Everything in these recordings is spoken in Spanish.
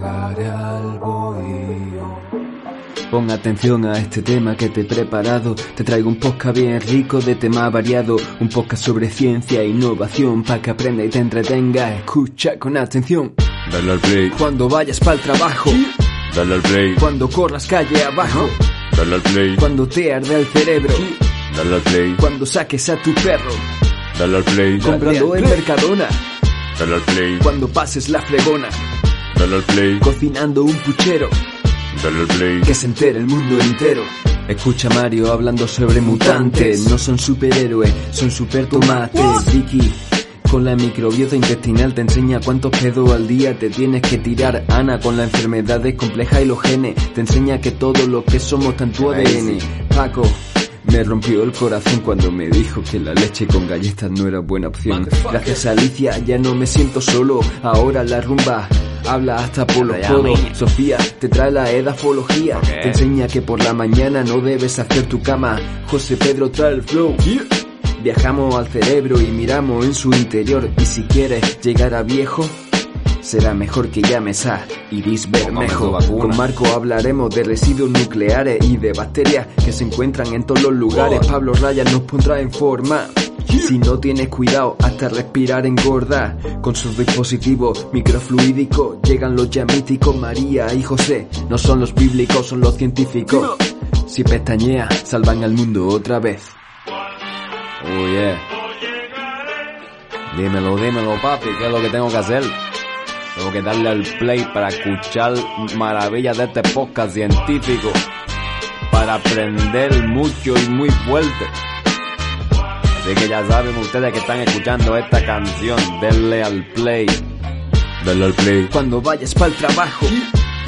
Llegaré al bohío. Pon atención a este tema que te he preparado. Te traigo un podcast bien rico de tema variado. Un podcast sobre ciencia e innovación para que aprenda y te entretenga. Escucha con atención. Dale al play, Cuando vayas para el trabajo. dale al play, Cuando corras calle abajo. dale al play, Cuando te arde el cerebro. dale al play, Cuando saques a tu perro. dale al play, Comprando en Mercadona. dale al play, Cuando pases la fregona. Dale al play, Cocinando un puchero. dale al play, Que se entere el mundo entero. Escucha a Mario hablando sobre mutantes. No son superhéroes, son super tomates. Vicky. Con la microbiota intestinal te enseña cuántos pedos al día te tienes que tirar. Ana con la enfermedades complejas y los genes te enseña que todo lo que somos está en tu ADN. Paco me rompió el corazón cuando me dijo que la leche con galletas no era buena opción. Gracias a Alicia ya no me siento solo. Ahora la rumba habla hasta por los codos. Sofía te trae la edafología. Te enseña que por la mañana no debes hacer tu cama. José Pedro trae el flow. Viajamos al cerebro y miramos en su interior. Y si quieres llegar a viejo, será mejor que llames a Iris Bermejo. Con Marco hablaremos de residuos nucleares y de bacterias que se encuentran en todos los lugares. Pablo Raya nos pondrá en forma. Si no tienes cuidado, hasta respirar engorda. Con sus dispositivos microfluídicos llegan los ya María y José. No son los bíblicos, son los científicos. Si pestañea, salvan al mundo otra vez. Oh yeah. Dímelo, dímelo, papi, ¿qué es lo que tengo que hacer? Tengo que darle al play para escuchar maravillas de este podcast científico. Para aprender mucho y muy fuerte. Así que ya saben ustedes que están escuchando esta canción. Denle al play. dale al play, Cuando vayas para el trabajo,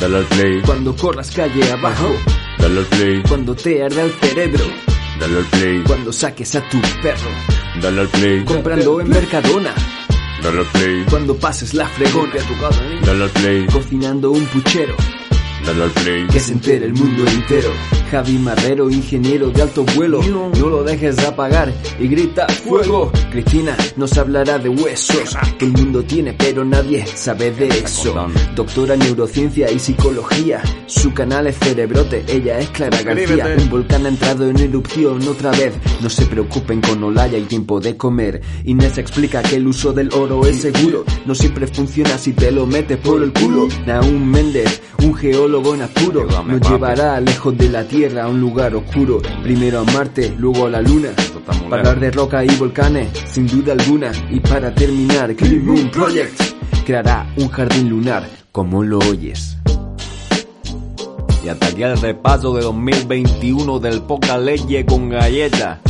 dale al play, cuando corras calle abajo, dale al play, cuando te arde el cerebro, dale al play, cuando saques a tu perro, dale al play, comprando en Mercadona, dale al play, cuando pases la fregona, dale al play, cocinando un puchero, dale al play, que se entere el mundo entero. Javi Marrero, ingeniero de alto vuelo, no lo dejes de apagar y grita fuego. Cristina nos hablará de huesos que el mundo tiene, pero nadie sabe de eso. Doctora en neurociencia y psicología, su canal es Cerebrote, ella es Clara García. Un volcán ha entrado en erupción otra vez. No se preocupen con Olaya y tiempo de comer. Inés explica que el uso del oro es seguro, no siempre funciona si te lo metes por el culo. Naum Méndez, un geólogo en apuro, nos llevará lejos de la Tierra a un lugar oscuro. Primero a Marte, luego a la Luna. Para hablar de roca y volcanes, sin duda alguna. Y para terminar, Clean Moon Project creará un jardín lunar, como lo oyes. Y hasta aquí el repaso de 2021 del Poca Leche con Galleta.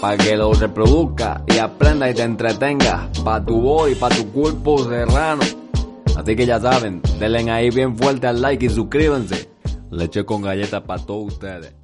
Para que lo reproduzca y aprenda y te entretenga. Pa' tu voz y pa' tu cuerpo serrano. Así que ya saben, denle ahí bien fuerte al like y suscríbanse. Leche con galleta para todos ustedes.